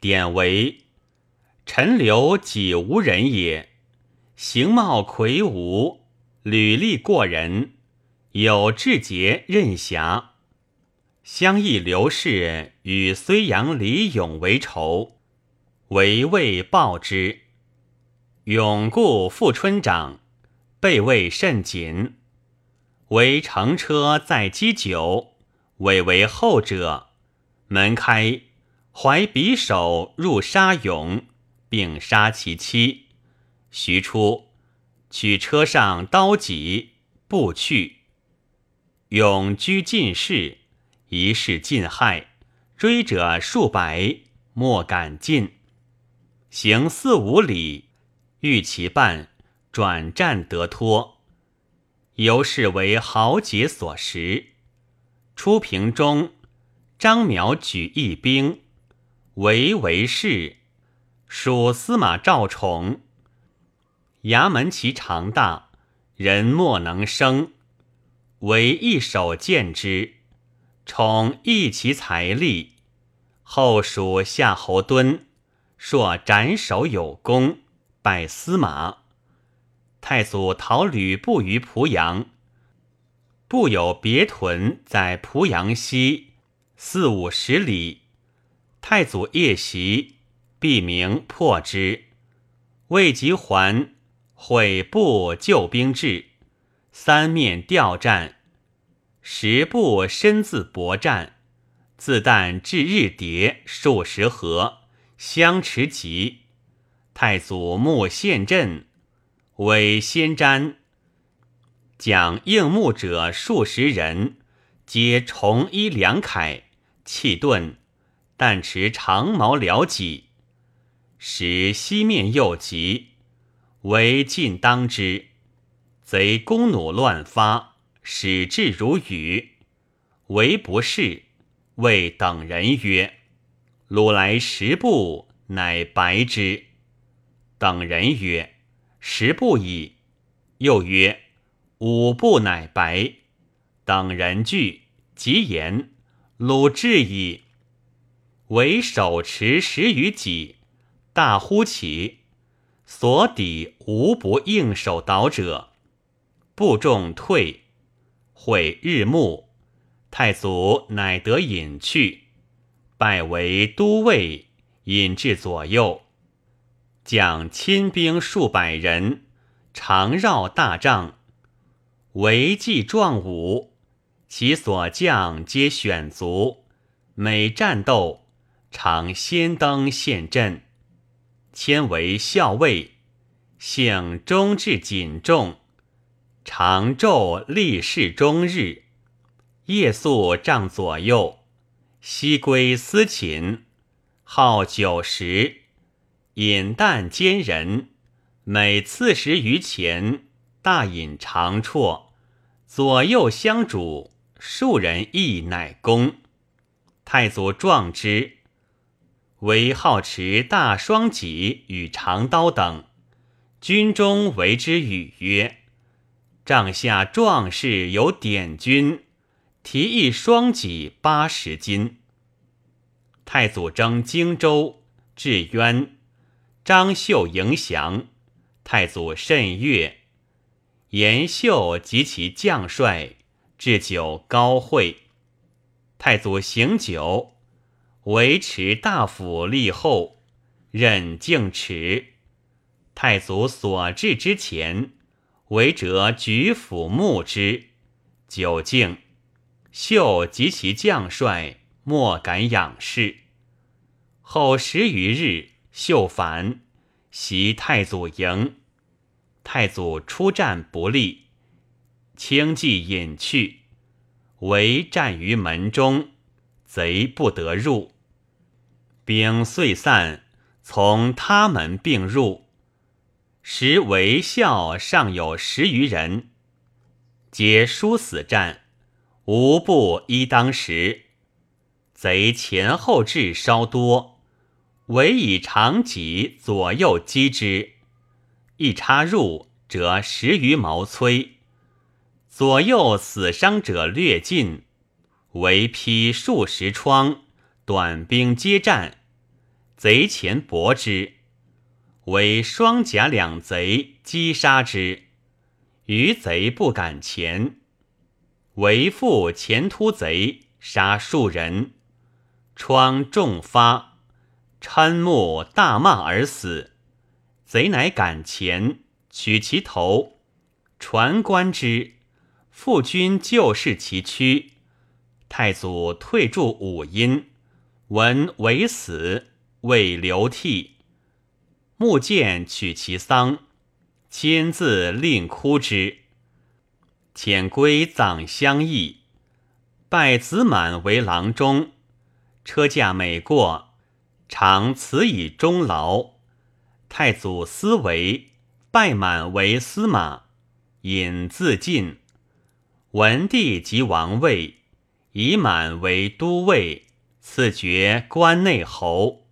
典韦陈留己无人也，形貌魁梧，履历过人，有志节任侠。相议刘氏与睢阳李勇为仇，为未报之。永故副春长，备位甚谨。为乘车载击酒，委为后者。门开，怀匕首入杀勇，并杀其妻。徐出，取车上刀戟，步去。勇居进士。一世尽害，追者数百，莫敢进。行四五里，遇其伴，转战得脱。由是为豪杰所食。初平中，张邈举义兵，为为士，属司马赵宠。衙门其长大，人莫能生，唯一手见之。宠益其财力，后属夏侯惇，硕斩首有功，拜司马。太祖讨吕布于濮阳，布有别屯在濮阳西四五十里。太祖夜袭，必明破之，未及还，悔部救兵至，三面吊战。十步身自搏战，自旦至日叠数十合，相持急。太祖慕陷阵，为先瞻。讲应募者数十人，皆重衣良铠，气盾，但持长矛撩戟。使西面又急，为尽当之，贼弓弩乱发。使至如雨，唯不是。谓等人曰：“鲁来十步，乃白之。”等人曰：“十步矣。”又曰：“五步乃白。”等人惧，即言：“鲁至矣。”为手持十余戟，大呼起，所抵无不应手倒者，部众退。会日暮，太祖乃得隐去，拜为都尉，引至左右，将亲兵数百人，常绕大帐，为计壮武。其所将皆选卒，每战斗常先登陷阵，迁为校尉，性忠志谨重。常昼立事终日，夜宿帐左右，夕归思寝，好酒食，饮啖兼人。每次十余钱，大饮长啜，左右相主，数人亦乃公。太祖壮之，为好持大双戟与长刀等，军中为之语曰。帐下壮士有典军，提一双戟八十斤。太祖征荆州，至渊，张绣迎降，太祖甚悦。延秀及其将帅置酒高会。太祖行酒，维持大夫立后，任敬持。太祖所至之前。为者举府木之，久敬，秀及其将帅莫敢仰视。后十余日，秀反，袭太祖营。太祖出战不利，轻骑隐去，唯战于门中，贼不得入。兵遂散，从他门并入。时为校尚有十余人，皆殊死战，无不依当时。贼前后至稍多，唯以长戟左右击之，一插入，则十余毛摧。左右死伤者略尽，唯披数十疮，短兵接战，贼前搏之，为双甲两贼击杀之，余贼不敢前。为父前突贼杀数人，疮重发，嗔目大骂而死。贼乃赶前，取其头，传观之。父君救视其躯，太祖退驻五阴，闻为死，未流涕。穆见取其丧，亲自令哭之。遣归葬相邑，拜子满为郎中。车驾每过，常辞以终劳。太祖思为，拜满为司马，引自尽。文帝即王位，以满为都尉，赐爵关内侯。